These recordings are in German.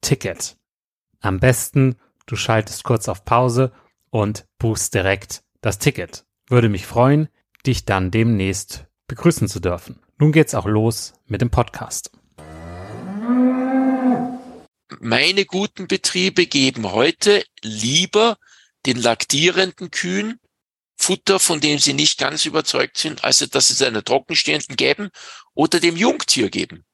Ticket. Am besten, du schaltest kurz auf Pause und buchst direkt das Ticket. Würde mich freuen, dich dann demnächst begrüßen zu dürfen. Nun geht's auch los mit dem Podcast. Meine guten Betriebe geben heute lieber den laktierenden Kühen Futter, von dem sie nicht ganz überzeugt sind, also dass sie es einer trockenstehenden geben oder dem Jungtier geben.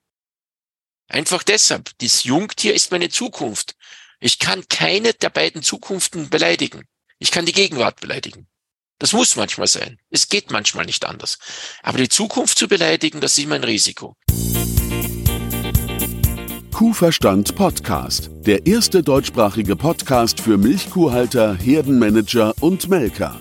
Einfach deshalb, das Jungtier ist meine Zukunft. Ich kann keine der beiden Zukunften beleidigen. Ich kann die Gegenwart beleidigen. Das muss manchmal sein. Es geht manchmal nicht anders. Aber die Zukunft zu beleidigen, das ist immer ein Risiko. Kuhverstand Podcast. Der erste deutschsprachige Podcast für Milchkuhhalter, Herdenmanager und Melker.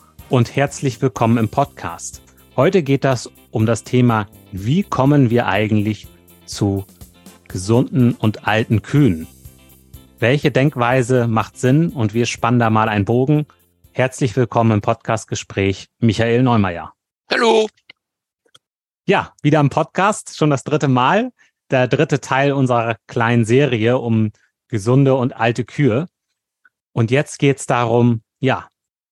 und herzlich willkommen im Podcast. Heute geht das um das Thema, wie kommen wir eigentlich zu gesunden und alten Kühen? Welche Denkweise macht Sinn und wir spannen da mal einen Bogen. Herzlich willkommen im Podcastgespräch, Michael Neumeier. Hallo. Ja, wieder im Podcast, schon das dritte Mal, der dritte Teil unserer kleinen Serie um gesunde und alte Kühe. Und jetzt geht es darum, ja,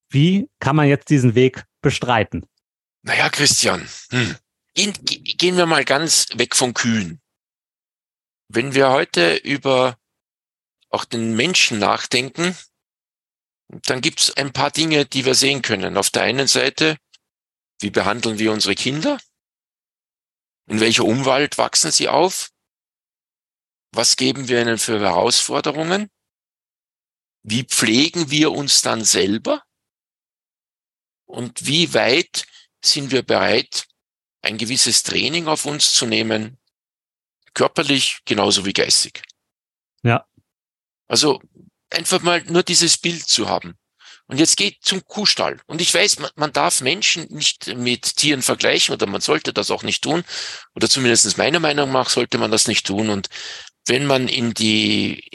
wie kann man jetzt diesen Weg bestreiten? Naja, Christian, hm. gehen, gehen wir mal ganz weg von Kühen. Wenn wir heute über auch den Menschen nachdenken, dann gibt es ein paar Dinge, die wir sehen können. Auf der einen Seite, wie behandeln wir unsere Kinder? In welcher Umwelt wachsen sie auf? Was geben wir ihnen für Herausforderungen? Wie pflegen wir uns dann selber? Und wie weit sind wir bereit, ein gewisses Training auf uns zu nehmen, körperlich genauso wie geistig. Ja. Also einfach mal nur dieses Bild zu haben. Und jetzt geht zum Kuhstall. Und ich weiß, man, man, darf Menschen nicht mit Tieren vergleichen oder man sollte das auch nicht tun. Oder zumindest meiner Meinung nach sollte man das nicht tun. Und wenn man in die,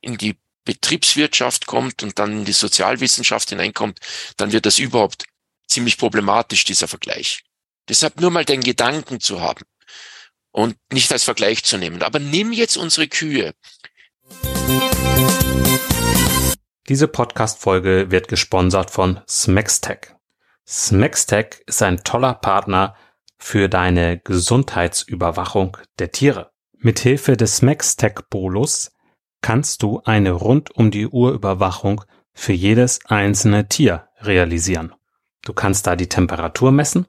in die Betriebswirtschaft kommt und dann in die Sozialwissenschaft hineinkommt, dann wird das überhaupt ziemlich problematisch, dieser Vergleich. Deshalb nur mal den Gedanken zu haben und nicht als Vergleich zu nehmen. Aber nimm jetzt unsere Kühe. Diese Podcast-Folge wird gesponsert von Smextech. Smextech ist ein toller Partner für deine Gesundheitsüberwachung der Tiere. Mithilfe des Smextech-Bolus kannst du eine rund um die Uhr Überwachung für jedes einzelne Tier realisieren. Du kannst da die Temperatur messen,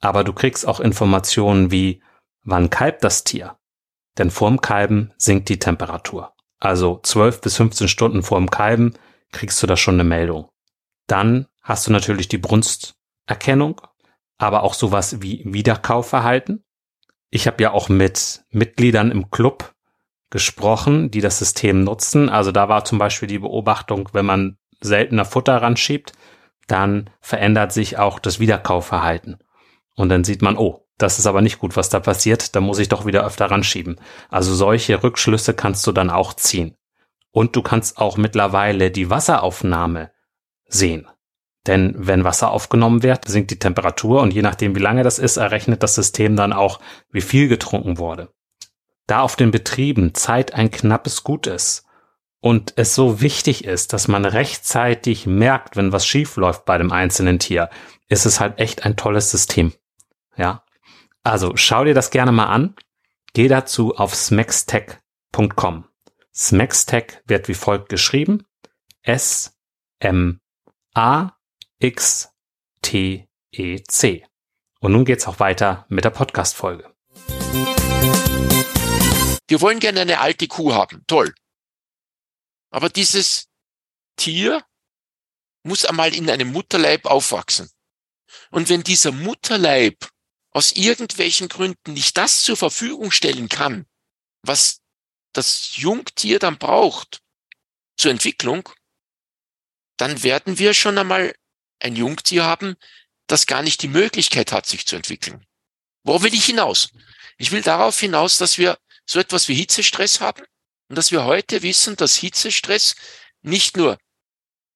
aber du kriegst auch Informationen wie wann kalbt das Tier? Denn vorm Kalben sinkt die Temperatur. Also 12 bis 15 Stunden vorm Kalben kriegst du da schon eine Meldung. Dann hast du natürlich die Brunsterkennung, aber auch sowas wie Wiederkaufverhalten. Ich habe ja auch mit Mitgliedern im Club gesprochen, die das System nutzen. Also da war zum Beispiel die Beobachtung, wenn man seltener Futter ranschiebt, dann verändert sich auch das Wiederkaufverhalten. Und dann sieht man, oh, das ist aber nicht gut, was da passiert, da muss ich doch wieder öfter ranschieben. Also solche Rückschlüsse kannst du dann auch ziehen. Und du kannst auch mittlerweile die Wasseraufnahme sehen. Denn wenn Wasser aufgenommen wird, sinkt die Temperatur und je nachdem, wie lange das ist, errechnet das System dann auch, wie viel getrunken wurde. Da auf den Betrieben Zeit ein knappes Gut ist und es so wichtig ist, dass man rechtzeitig merkt, wenn was schief läuft bei dem einzelnen Tier, ist es halt echt ein tolles System. Ja. Also schau dir das gerne mal an. Geh dazu auf smextech.com. Smextech wird wie folgt geschrieben. S M A X T E C. Und nun geht's auch weiter mit der Podcast Folge. Wir wollen gerne eine alte Kuh haben. Toll. Aber dieses Tier muss einmal in einem Mutterleib aufwachsen. Und wenn dieser Mutterleib aus irgendwelchen Gründen nicht das zur Verfügung stellen kann, was das Jungtier dann braucht zur Entwicklung, dann werden wir schon einmal ein Jungtier haben, das gar nicht die Möglichkeit hat, sich zu entwickeln. Wo will ich hinaus? Ich will darauf hinaus, dass wir so etwas wie Hitzestress haben und dass wir heute wissen, dass Hitzestress nicht nur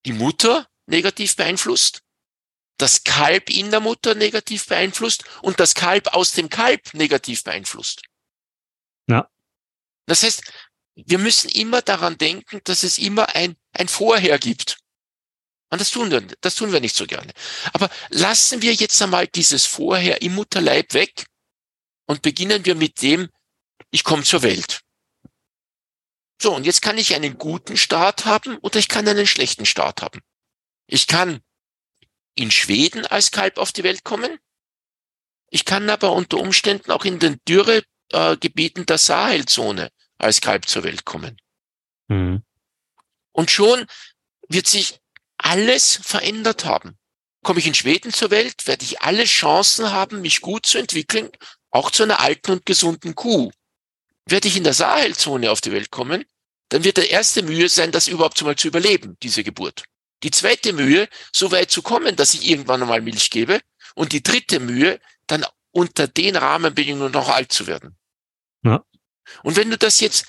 die Mutter negativ beeinflusst, das Kalb in der Mutter negativ beeinflusst und das Kalb aus dem Kalb negativ beeinflusst. Ja. Das heißt, wir müssen immer daran denken, dass es immer ein, ein Vorher gibt. Und das tun wir, das tun wir nicht so gerne. Aber lassen wir jetzt einmal dieses Vorher im Mutterleib weg und beginnen wir mit dem, ich komme zur Welt. So, und jetzt kann ich einen guten Start haben oder ich kann einen schlechten Start haben. Ich kann in Schweden als Kalb auf die Welt kommen. Ich kann aber unter Umständen auch in den Dürregebieten der Sahelzone als Kalb zur Welt kommen. Mhm. Und schon wird sich alles verändert haben. Komme ich in Schweden zur Welt, werde ich alle Chancen haben, mich gut zu entwickeln, auch zu einer alten und gesunden Kuh werde ich in der Sahelzone auf die Welt kommen, dann wird der erste Mühe sein, das überhaupt mal zu überleben, diese Geburt. Die zweite Mühe, so weit zu kommen, dass ich irgendwann einmal Milch gebe. Und die dritte Mühe, dann unter den Rahmenbedingungen noch alt zu werden. Ja. Und wenn du das jetzt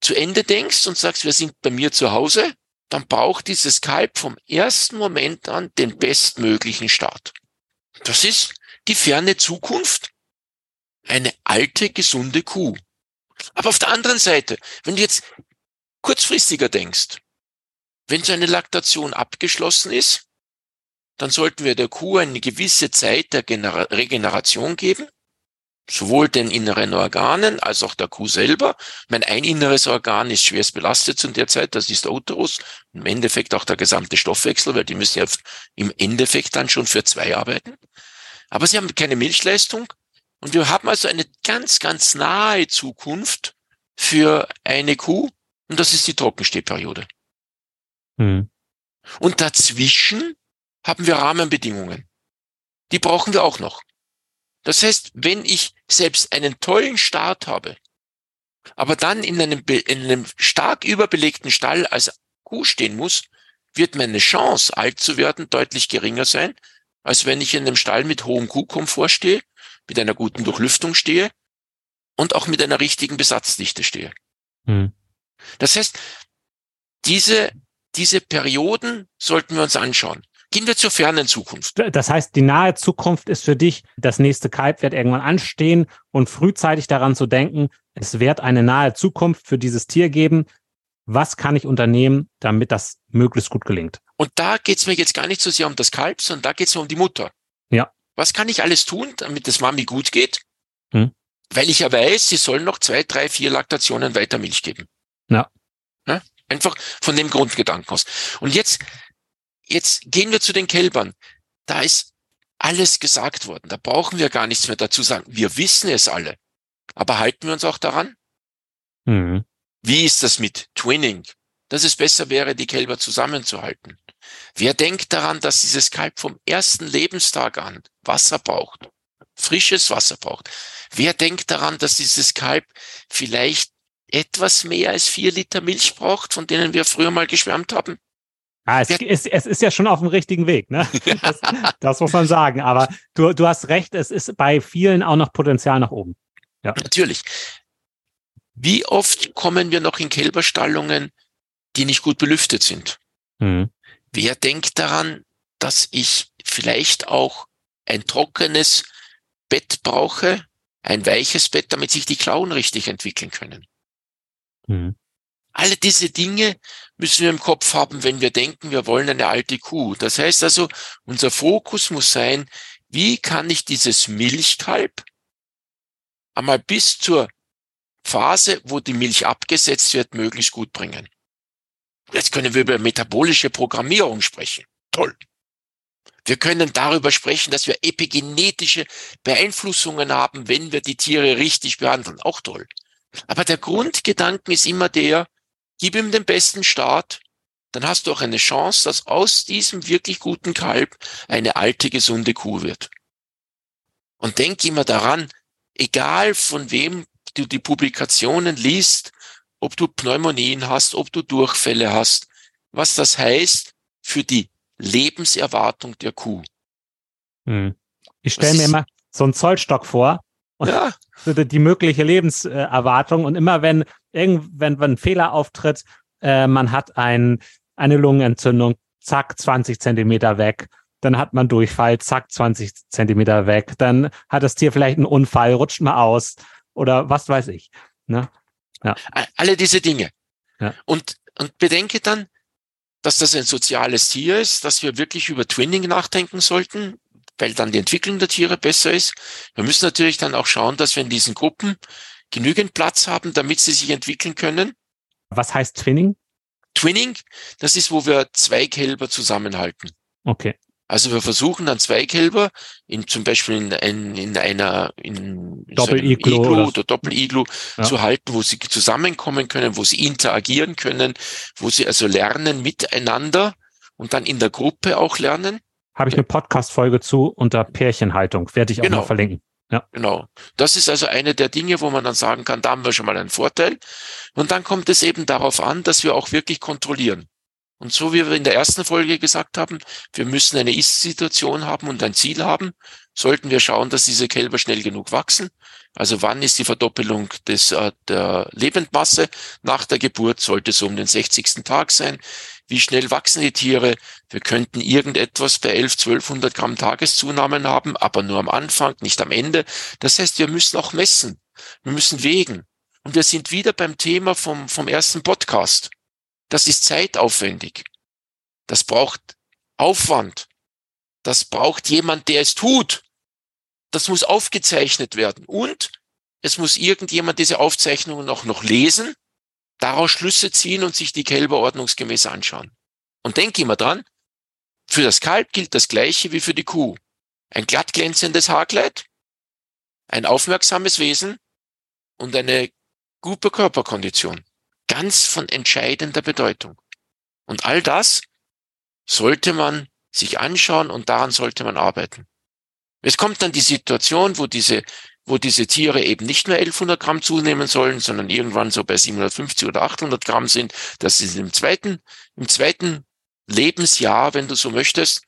zu Ende denkst und sagst, wir sind bei mir zu Hause, dann braucht dieses Kalb vom ersten Moment an den bestmöglichen Start. Das ist die ferne Zukunft. Eine alte, gesunde Kuh. Aber auf der anderen Seite, wenn du jetzt kurzfristiger denkst, wenn so eine Laktation abgeschlossen ist, dann sollten wir der Kuh eine gewisse Zeit der Genera Regeneration geben, sowohl den inneren Organen als auch der Kuh selber. Mein ein inneres Organ ist schwerst belastet zu der Zeit, das ist der Uterus, im Endeffekt auch der gesamte Stoffwechsel, weil die müssen ja im Endeffekt dann schon für zwei arbeiten. Aber sie haben keine Milchleistung, und wir haben also eine ganz, ganz nahe Zukunft für eine Kuh und das ist die Trockenstehperiode. Mhm. Und dazwischen haben wir Rahmenbedingungen. Die brauchen wir auch noch. Das heißt, wenn ich selbst einen tollen Start habe, aber dann in einem, in einem stark überbelegten Stall als Kuh stehen muss, wird meine Chance, alt zu werden, deutlich geringer sein, als wenn ich in einem Stall mit hohem Kuhkomfort stehe, mit einer guten Durchlüftung stehe und auch mit einer richtigen Besatzdichte stehe. Hm. Das heißt, diese, diese Perioden sollten wir uns anschauen. Gehen wir zur fernen Zukunft. Das heißt, die nahe Zukunft ist für dich, das nächste Kalb wird irgendwann anstehen und frühzeitig daran zu denken, es wird eine nahe Zukunft für dieses Tier geben. Was kann ich unternehmen, damit das möglichst gut gelingt? Und da geht es mir jetzt gar nicht so sehr um das Kalb, sondern da geht es mir um die Mutter. Was kann ich alles tun, damit das Mami gut geht? Hm. Weil ich ja weiß, sie soll noch zwei, drei, vier Laktationen weiter Milch geben. Ja. ja. Einfach von dem Grundgedanken aus. Und jetzt Jetzt gehen wir zu den Kälbern. Da ist alles gesagt worden. Da brauchen wir gar nichts mehr dazu sagen. Wir wissen es alle. Aber halten wir uns auch daran? Mhm. Wie ist das mit Twinning? Dass es besser wäre, die Kälber zusammenzuhalten. Wer denkt daran, dass dieses Kalb vom ersten Lebenstag an Wasser braucht? Frisches Wasser braucht. Wer denkt daran, dass dieses Kalb vielleicht etwas mehr als vier Liter Milch braucht, von denen wir früher mal geschwärmt haben? Ah, es, ist, es ist ja schon auf dem richtigen Weg, ne? Das, das, muss man sagen. Aber du, du hast recht, es ist bei vielen auch noch Potenzial nach oben. Ja. Natürlich. Wie oft kommen wir noch in Kälberstallungen, die nicht gut belüftet sind? Mhm. Wer denkt daran, dass ich vielleicht auch ein trockenes Bett brauche, ein weiches Bett, damit sich die Klauen richtig entwickeln können? Mhm. Alle diese Dinge müssen wir im Kopf haben, wenn wir denken, wir wollen eine alte Kuh. Das heißt also, unser Fokus muss sein, wie kann ich dieses Milchkalb einmal bis zur Phase, wo die Milch abgesetzt wird, möglichst gut bringen. Jetzt können wir über metabolische Programmierung sprechen. Toll. Wir können darüber sprechen, dass wir epigenetische Beeinflussungen haben, wenn wir die Tiere richtig behandeln. Auch toll. Aber der Grundgedanken ist immer der, gib ihm den besten Start, dann hast du auch eine Chance, dass aus diesem wirklich guten Kalb eine alte, gesunde Kuh wird. Und denk immer daran, egal von wem du die Publikationen liest, ob du Pneumonien hast, ob du Durchfälle hast, was das heißt für die Lebenserwartung der Kuh. Hm. Ich stelle mir immer so einen Zollstock vor und ja. die mögliche Lebenserwartung und immer wenn irgendwann wenn ein Fehler auftritt, äh, man hat ein, eine Lungenentzündung, zack, 20 Zentimeter weg. Dann hat man Durchfall, zack, 20 Zentimeter weg. Dann hat das Tier vielleicht einen Unfall, rutscht mal aus oder was weiß ich. Ne? Ja. Alle diese Dinge. Ja. Und, und bedenke dann, dass das ein soziales Tier ist, dass wir wirklich über Twinning nachdenken sollten, weil dann die Entwicklung der Tiere besser ist. Wir müssen natürlich dann auch schauen, dass wir in diesen Gruppen genügend Platz haben, damit sie sich entwickeln können. Was heißt Twinning? Twinning, das ist, wo wir zwei Kälber zusammenhalten. Okay. Also wir versuchen dann zwei Kälber in zum Beispiel in, in, in einer in Doppel-Iglu so oder, oder Doppel-Iglu ja. zu halten, wo sie zusammenkommen können, wo sie interagieren können, wo sie also lernen miteinander und dann in der Gruppe auch lernen. Habe ich eine Podcast-Folge zu unter Pärchenhaltung, werde ich auch genau. noch verlinken. Ja. Genau. Das ist also eine der Dinge, wo man dann sagen kann, da haben wir schon mal einen Vorteil. Und dann kommt es eben darauf an, dass wir auch wirklich kontrollieren. Und so wie wir in der ersten Folge gesagt haben, wir müssen eine Ist-Situation haben und ein Ziel haben, sollten wir schauen, dass diese Kälber schnell genug wachsen. Also wann ist die Verdoppelung des, äh, der Lebendmasse? Nach der Geburt sollte es um den 60. Tag sein. Wie schnell wachsen die Tiere? Wir könnten irgendetwas bei 11, 1200 Gramm Tageszunahmen haben, aber nur am Anfang, nicht am Ende. Das heißt, wir müssen auch messen. Wir müssen wägen. Und wir sind wieder beim Thema vom, vom ersten Podcast. Das ist zeitaufwendig. Das braucht Aufwand. Das braucht jemand, der es tut. Das muss aufgezeichnet werden. Und es muss irgendjemand diese Aufzeichnungen auch noch lesen daraus Schlüsse ziehen und sich die Kälber ordnungsgemäß anschauen. Und denke immer dran, für das Kalb gilt das Gleiche wie für die Kuh. Ein glatt glänzendes Haarkleid, ein aufmerksames Wesen und eine gute Körperkondition. Ganz von entscheidender Bedeutung. Und all das sollte man sich anschauen und daran sollte man arbeiten. Es kommt dann die Situation, wo diese wo diese Tiere eben nicht mehr 1100 Gramm zunehmen sollen, sondern irgendwann so bei 750 oder 800 Gramm sind. Das ist im zweiten, im zweiten Lebensjahr, wenn du so möchtest.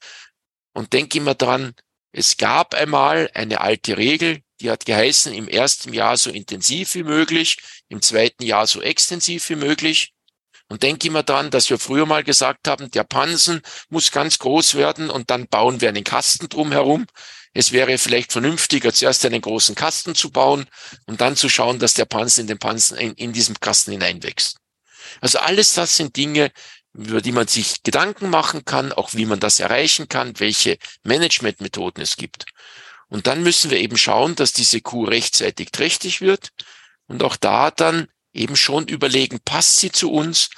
Und denk immer dran, es gab einmal eine alte Regel, die hat geheißen, im ersten Jahr so intensiv wie möglich, im zweiten Jahr so extensiv wie möglich. Und denk immer dran, dass wir früher mal gesagt haben, der Pansen muss ganz groß werden und dann bauen wir einen Kasten drumherum. Es wäre vielleicht vernünftiger, zuerst einen großen Kasten zu bauen und dann zu schauen, dass der Pansen in den Pansen in, in diesem Kasten hineinwächst. Also alles das sind Dinge, über die man sich Gedanken machen kann, auch wie man das erreichen kann, welche Managementmethoden es gibt. Und dann müssen wir eben schauen, dass diese Kuh rechtzeitig trächtig wird und auch da dann eben schon überlegen, passt sie zu uns?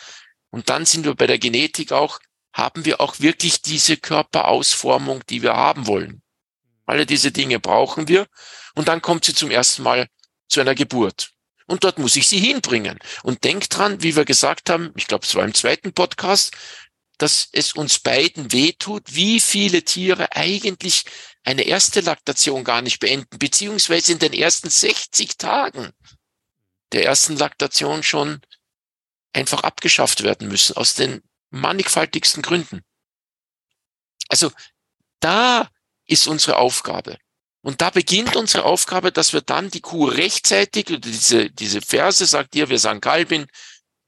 Und dann sind wir bei der Genetik auch, haben wir auch wirklich diese Körperausformung, die wir haben wollen? Alle diese Dinge brauchen wir. Und dann kommt sie zum ersten Mal zu einer Geburt. Und dort muss ich sie hinbringen. Und denkt dran, wie wir gesagt haben, ich glaube, es war im zweiten Podcast, dass es uns beiden wehtut, wie viele Tiere eigentlich eine erste Laktation gar nicht beenden, beziehungsweise in den ersten 60 Tagen der ersten Laktation schon einfach abgeschafft werden müssen, aus den mannigfaltigsten Gründen. Also da ist unsere Aufgabe. Und da beginnt unsere Aufgabe, dass wir dann die Kuh rechtzeitig, diese, diese Verse sagt ihr, wir sagen Kalbin,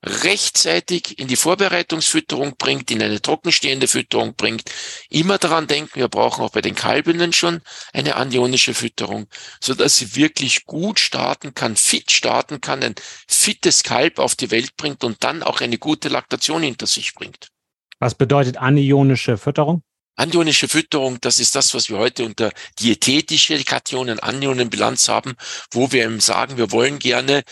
rechtzeitig in die Vorbereitungsfütterung bringt, in eine trockenstehende Fütterung bringt. Immer daran denken, wir brauchen auch bei den Kalbinnen schon eine anionische Fütterung, so dass sie wirklich gut starten kann, fit starten kann, ein fittes Kalb auf die Welt bringt und dann auch eine gute Laktation hinter sich bringt. Was bedeutet anionische Fütterung? Anionische Fütterung, das ist das, was wir heute unter diätetische Kationen, Anionenbilanz haben, wo wir eben sagen, wir wollen gerne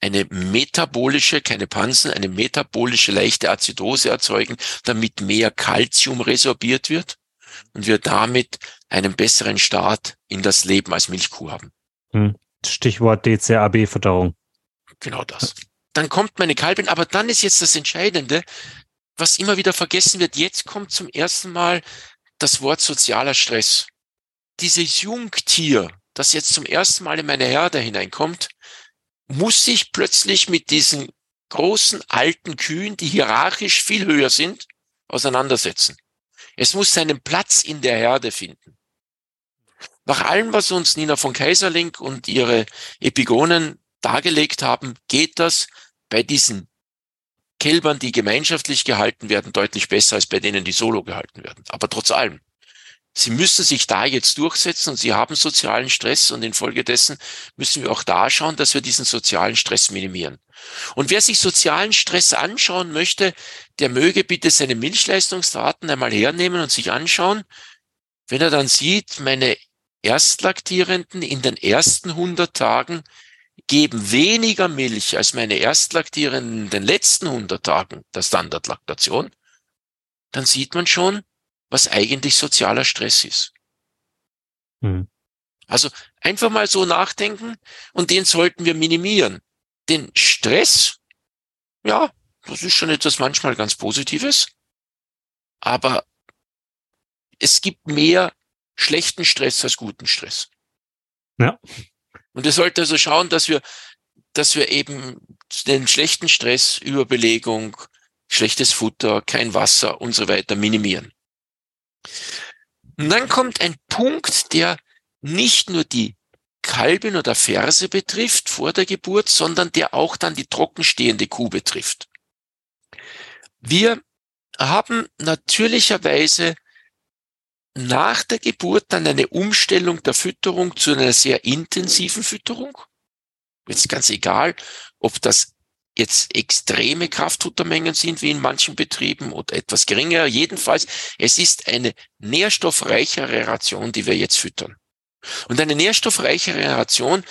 eine metabolische, keine Pansen, eine metabolische leichte Azidose erzeugen, damit mehr Kalzium resorbiert wird und wir damit einen besseren Start in das Leben als Milchkuh haben. Hm. Stichwort DCAB-Fütterung. Genau das. Dann kommt meine Kalbin, aber dann ist jetzt das Entscheidende, was immer wieder vergessen wird, jetzt kommt zum ersten Mal das Wort sozialer Stress. Dieses Jungtier, das jetzt zum ersten Mal in meine Herde hineinkommt, muss sich plötzlich mit diesen großen alten Kühen, die hierarchisch viel höher sind, auseinandersetzen. Es muss seinen Platz in der Herde finden. Nach allem, was uns Nina von Kaiserling und ihre Epigonen dargelegt haben, geht das bei diesen Kälbern, die gemeinschaftlich gehalten werden, deutlich besser als bei denen, die solo gehalten werden. Aber trotz allem, sie müssen sich da jetzt durchsetzen und sie haben sozialen Stress und infolgedessen müssen wir auch da schauen, dass wir diesen sozialen Stress minimieren. Und wer sich sozialen Stress anschauen möchte, der möge bitte seine Milchleistungsdaten einmal hernehmen und sich anschauen. Wenn er dann sieht, meine Erstlaktierenden in den ersten 100 Tagen geben weniger Milch als meine Erstlaktierenden in den letzten 100 Tagen der Standardlaktation, dann sieht man schon, was eigentlich sozialer Stress ist. Hm. Also einfach mal so nachdenken und den sollten wir minimieren. Den Stress, ja, das ist schon etwas manchmal ganz Positives, aber es gibt mehr schlechten Stress als guten Stress. Ja. Und wir sollten also schauen, dass wir, dass wir eben den schlechten Stress, Überbelegung, schlechtes Futter, kein Wasser und so weiter minimieren. Und dann kommt ein Punkt, der nicht nur die Kalben oder Ferse betrifft vor der Geburt, sondern der auch dann die trockenstehende Kuh betrifft. Wir haben natürlicherweise nach der Geburt dann eine Umstellung der Fütterung zu einer sehr intensiven Fütterung. Jetzt ganz egal, ob das jetzt extreme Kraftfuttermengen sind, wie in manchen Betrieben, oder etwas geringer. Jedenfalls, es ist eine nährstoffreichere Ration, die wir jetzt füttern. Und eine nährstoffreichere Ration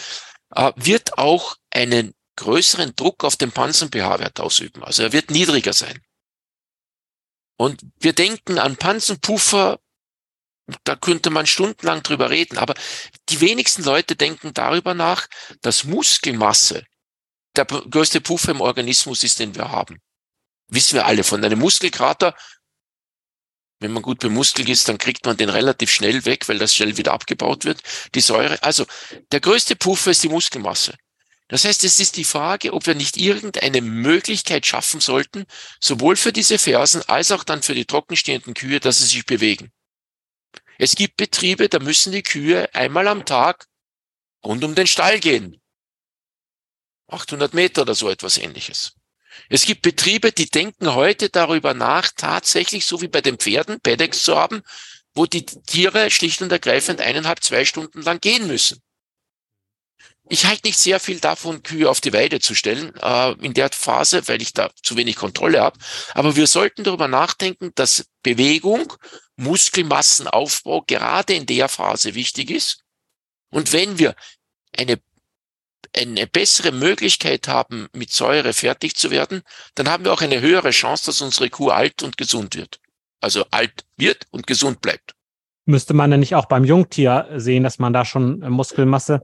äh, wird auch einen größeren Druck auf den Pansen-pH-Wert ausüben. Also er wird niedriger sein. Und wir denken an Pansenpuffer da könnte man stundenlang drüber reden, aber die wenigsten Leute denken darüber nach, dass Muskelmasse der größte Puffer im Organismus ist, den wir haben. Wissen wir alle von einem Muskelkrater. Wenn man gut bemuskelt ist, dann kriegt man den relativ schnell weg, weil das schnell wieder abgebaut wird, die Säure. Also, der größte Puffer ist die Muskelmasse. Das heißt, es ist die Frage, ob wir nicht irgendeine Möglichkeit schaffen sollten, sowohl für diese Fersen als auch dann für die trockenstehenden Kühe, dass sie sich bewegen. Es gibt Betriebe, da müssen die Kühe einmal am Tag rund um den Stall gehen. 800 Meter oder so etwas ähnliches. Es gibt Betriebe, die denken heute darüber nach, tatsächlich so wie bei den Pferden Paddocks zu haben, wo die Tiere schlicht und ergreifend eineinhalb, zwei Stunden lang gehen müssen. Ich halte nicht sehr viel davon, Kühe auf die Weide zu stellen äh, in der Phase, weil ich da zu wenig Kontrolle habe. Aber wir sollten darüber nachdenken, dass Bewegung, Muskelmassenaufbau gerade in der Phase wichtig ist. Und wenn wir eine, eine bessere Möglichkeit haben, mit Säure fertig zu werden, dann haben wir auch eine höhere Chance, dass unsere Kuh alt und gesund wird. Also alt wird und gesund bleibt. Müsste man denn nicht auch beim Jungtier sehen, dass man da schon Muskelmasse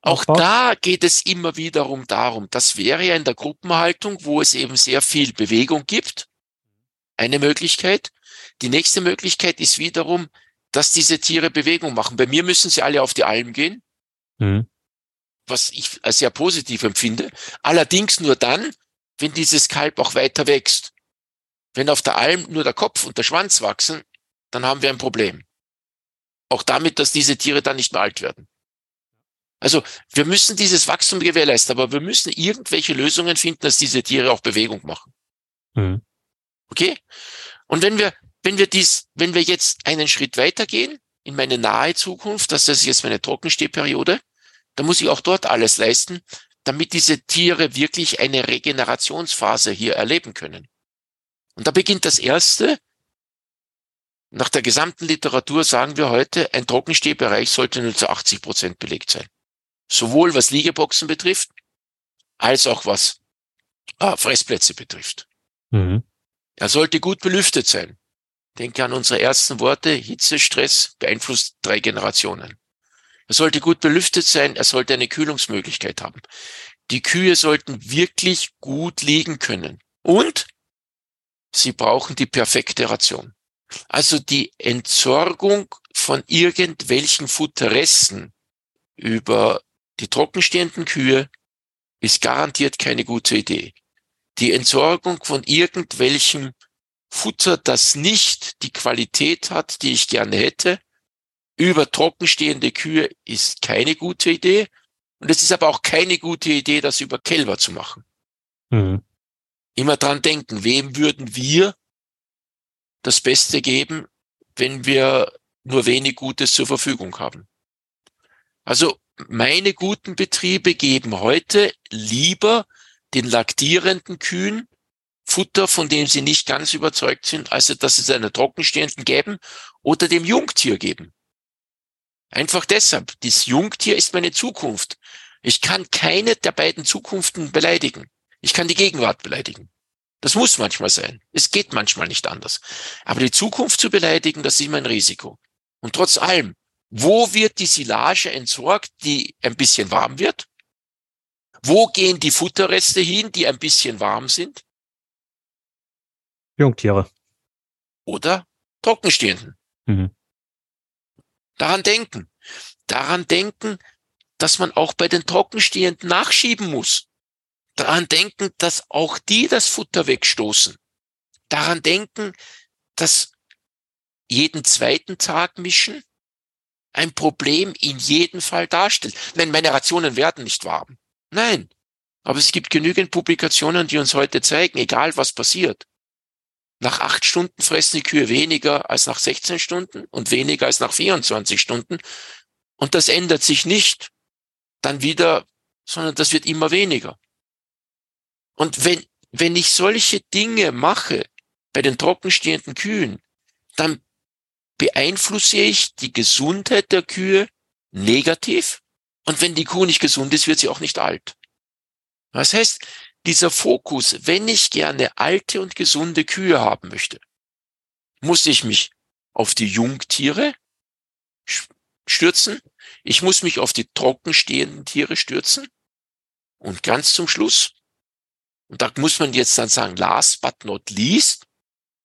auch aufbaut? da geht es immer wiederum darum, das wäre ja in der Gruppenhaltung, wo es eben sehr viel Bewegung gibt, eine Möglichkeit. Die nächste Möglichkeit ist wiederum, dass diese Tiere Bewegung machen. Bei mir müssen sie alle auf die Alm gehen, mhm. Was ich als sehr positiv empfinde. Allerdings nur dann, wenn dieses Kalb auch weiter wächst. Wenn auf der Alm nur der Kopf und der Schwanz wachsen, dann haben wir ein Problem. Auch damit, dass diese Tiere dann nicht mehr alt werden. Also wir müssen dieses Wachstum gewährleisten, aber wir müssen irgendwelche Lösungen finden, dass diese Tiere auch Bewegung machen. Mhm. Okay? Und wenn wir, wenn wir dies, wenn wir jetzt einen Schritt weitergehen in meine nahe Zukunft, das ist jetzt meine Trockenstehperiode, dann muss ich auch dort alles leisten, damit diese Tiere wirklich eine Regenerationsphase hier erleben können. Und da beginnt das erste. Nach der gesamten Literatur sagen wir heute, ein Trockenstehbereich sollte nur zu 80 Prozent belegt sein. Sowohl was Liegeboxen betrifft, als auch was äh, Fressplätze betrifft. Mhm. Er sollte gut belüftet sein. Denke an unsere ersten Worte, Hitze, Stress beeinflusst drei Generationen. Er sollte gut belüftet sein, er sollte eine Kühlungsmöglichkeit haben. Die Kühe sollten wirklich gut liegen können. Und sie brauchen die perfekte Ration. Also die Entsorgung von irgendwelchen Futterresten über die trockenstehenden Kühe ist garantiert keine gute Idee. Die Entsorgung von irgendwelchem Futter, das nicht die Qualität hat, die ich gerne hätte, über trockenstehende Kühe ist keine gute Idee. Und es ist aber auch keine gute Idee, das über Kälber zu machen. Mhm. Immer dran denken, wem würden wir das Beste geben, wenn wir nur wenig Gutes zur Verfügung haben? Also meine guten Betriebe geben heute lieber den laktierenden Kühen Futter, von dem sie nicht ganz überzeugt sind, also dass sie es einer trockenstehenden geben oder dem Jungtier geben. Einfach deshalb, das Jungtier ist meine Zukunft. Ich kann keine der beiden Zukunften beleidigen. Ich kann die Gegenwart beleidigen. Das muss manchmal sein. Es geht manchmal nicht anders. Aber die Zukunft zu beleidigen, das ist immer ein Risiko. Und trotz allem, wo wird die Silage entsorgt, die ein bisschen warm wird? Wo gehen die Futterreste hin, die ein bisschen warm sind? Jungtiere. Oder Trockenstehenden. Mhm. Daran denken. Daran denken, dass man auch bei den Trockenstehenden nachschieben muss. Daran denken, dass auch die das Futter wegstoßen. Daran denken, dass jeden zweiten Tag mischen ein Problem in jedem Fall darstellt. Nein, meine Rationen werden nicht warm. Nein. Aber es gibt genügend Publikationen, die uns heute zeigen, egal was passiert. Nach acht Stunden fressen die Kühe weniger als nach 16 Stunden und weniger als nach 24 Stunden. Und das ändert sich nicht dann wieder, sondern das wird immer weniger. Und wenn, wenn ich solche Dinge mache bei den trockenstehenden Kühen, dann beeinflusse ich die Gesundheit der Kühe negativ. Und wenn die Kuh nicht gesund ist, wird sie auch nicht alt. Das heißt, dieser Fokus, wenn ich gerne alte und gesunde Kühe haben möchte, muss ich mich auf die Jungtiere stürzen. Ich muss mich auf die trockenstehenden Tiere stürzen. Und ganz zum Schluss, und da muss man jetzt dann sagen, last but not least,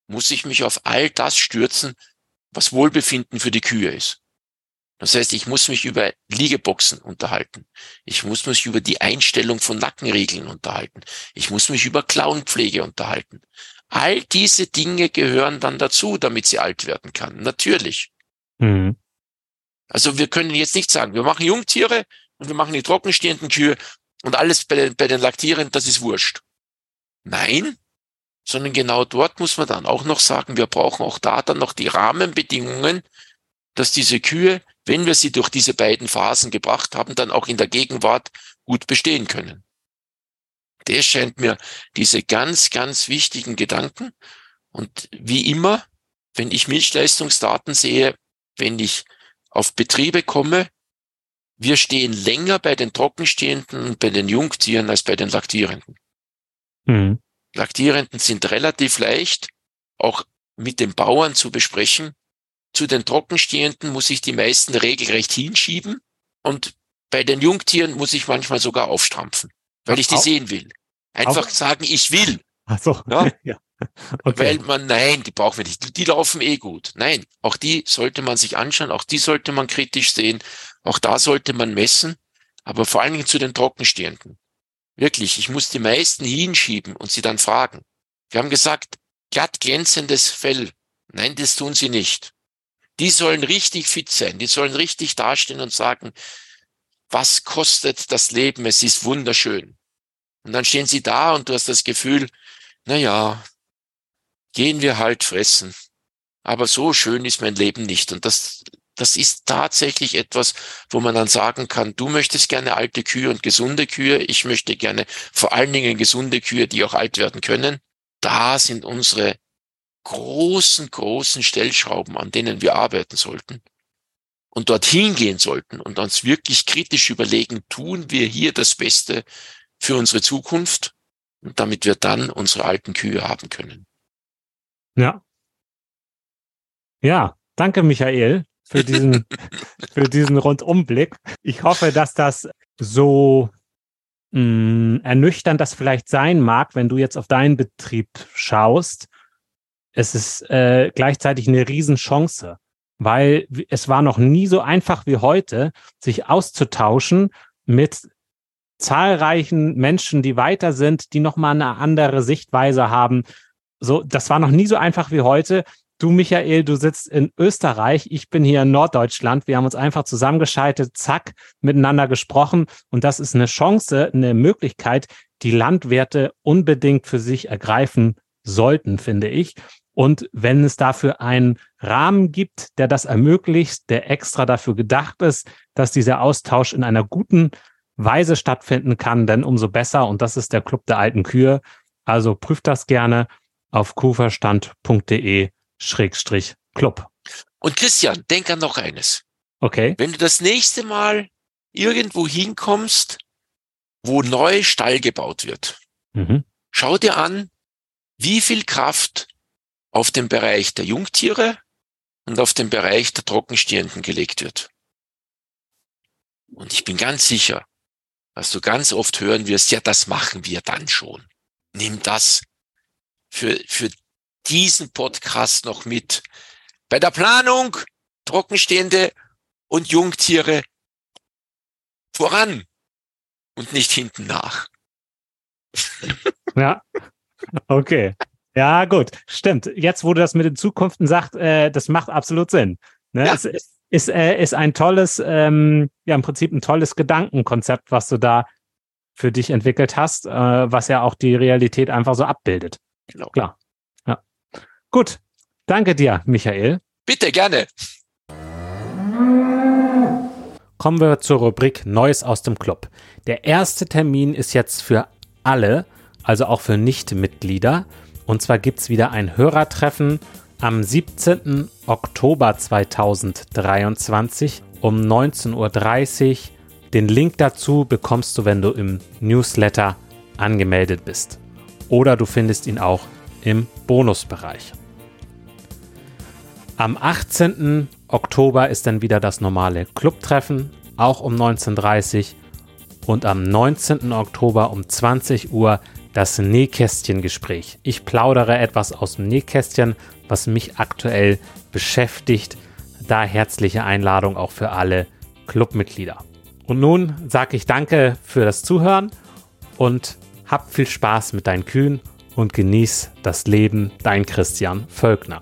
muss ich mich auf all das stürzen, was Wohlbefinden für die Kühe ist. Das heißt, ich muss mich über Liegeboxen unterhalten. Ich muss mich über die Einstellung von Nackenriegeln unterhalten. Ich muss mich über Klauenpflege unterhalten. All diese Dinge gehören dann dazu, damit sie alt werden kann. Natürlich. Mhm. Also wir können jetzt nicht sagen, wir machen Jungtiere und wir machen die trockenstehenden Kühe und alles bei den, bei den Laktierenden, das ist wurscht. Nein, sondern genau dort muss man dann auch noch sagen, wir brauchen auch da dann noch die Rahmenbedingungen, dass diese Kühe, wenn wir sie durch diese beiden Phasen gebracht haben, dann auch in der Gegenwart gut bestehen können. Der scheint mir diese ganz, ganz wichtigen Gedanken. Und wie immer, wenn ich Milchleistungsdaten sehe, wenn ich auf Betriebe komme, wir stehen länger bei den Trockenstehenden und bei den Jungtieren als bei den Laktierenden. Mhm. Laktierenden sind relativ leicht, auch mit den Bauern zu besprechen. Zu den Trockenstehenden muss ich die meisten regelrecht hinschieben und bei den Jungtieren muss ich manchmal sogar aufstrampfen, weil ich die sehen will. Einfach Auf sagen, ich will. Ach so. Ja? ja. Okay. Weil man, nein, die brauchen wir nicht. Die, die laufen eh gut. Nein, auch die sollte man sich anschauen, auch die sollte man kritisch sehen, auch da sollte man messen, aber vor allen Dingen zu den Trockenstehenden. Wirklich, ich muss die meisten hinschieben und sie dann fragen. Wir haben gesagt, glatt glänzendes Fell. Nein, das tun sie nicht. Die sollen richtig fit sein, die sollen richtig dastehen und sagen, was kostet das Leben? Es ist wunderschön. Und dann stehen sie da und du hast das Gefühl, na ja, gehen wir halt fressen. Aber so schön ist mein Leben nicht. Und das, das ist tatsächlich etwas, wo man dann sagen kann, du möchtest gerne alte Kühe und gesunde Kühe. Ich möchte gerne vor allen Dingen gesunde Kühe, die auch alt werden können. Da sind unsere großen, großen Stellschrauben, an denen wir arbeiten sollten und dorthin gehen sollten und uns wirklich kritisch überlegen, tun wir hier das Beste für unsere Zukunft und damit wir dann unsere alten Kühe haben können. Ja. Ja, danke Michael für diesen, für diesen Rundumblick. Ich hoffe, dass das so mh, mm, ernüchternd das vielleicht sein mag, wenn du jetzt auf deinen Betrieb schaust. Es ist äh, gleichzeitig eine Riesenchance, weil es war noch nie so einfach wie heute, sich auszutauschen mit zahlreichen Menschen, die weiter sind, die nochmal eine andere Sichtweise haben. So, das war noch nie so einfach wie heute. Du, Michael, du sitzt in Österreich, ich bin hier in Norddeutschland. Wir haben uns einfach zusammengeschaltet, zack, miteinander gesprochen. Und das ist eine Chance, eine Möglichkeit, die Landwirte unbedingt für sich ergreifen sollten, finde ich. Und wenn es dafür einen Rahmen gibt, der das ermöglicht, der extra dafür gedacht ist, dass dieser Austausch in einer guten Weise stattfinden kann, denn umso besser. Und das ist der Club der alten Kühe. Also prüft das gerne auf kuhverstand.de Schrägstrich Club. Und Christian, denk an noch eines. Okay. Wenn du das nächste Mal irgendwo hinkommst, wo neu Stall gebaut wird, mhm. schau dir an, wie viel Kraft auf den Bereich der Jungtiere und auf den Bereich der Trockenstehenden gelegt wird. Und ich bin ganz sicher, was du ganz oft hören wirst, ja, das machen wir dann schon. Nimm das für, für diesen Podcast noch mit. Bei der Planung Trockenstehende und Jungtiere voran und nicht hinten nach. Ja, okay. Ja, gut, stimmt. Jetzt, wo du das mit den Zukunften sagst, äh, das macht absolut Sinn. Ne? Ja. Es ist, ist, äh, ist ein tolles, ähm, ja, im Prinzip ein tolles Gedankenkonzept, was du da für dich entwickelt hast, äh, was ja auch die Realität einfach so abbildet. Genau. Klar. Ja. Gut. Danke dir, Michael. Bitte, gerne. Kommen wir zur Rubrik Neues aus dem Club. Der erste Termin ist jetzt für alle, also auch für Nichtmitglieder. Und zwar gibt es wieder ein Hörertreffen am 17. Oktober 2023 um 19.30 Uhr. Den Link dazu bekommst du, wenn du im Newsletter angemeldet bist. Oder du findest ihn auch im Bonusbereich. Am 18. Oktober ist dann wieder das normale Clubtreffen, auch um 19.30 Uhr. Und am 19. Oktober um 20 Uhr das Nähkästchen-Gespräch. Ich plaudere etwas aus dem Nähkästchen, was mich aktuell beschäftigt. Da herzliche Einladung auch für alle Clubmitglieder. Und nun sage ich danke für das Zuhören und hab viel Spaß mit deinen Kühen und genieß das Leben, dein Christian Völkner.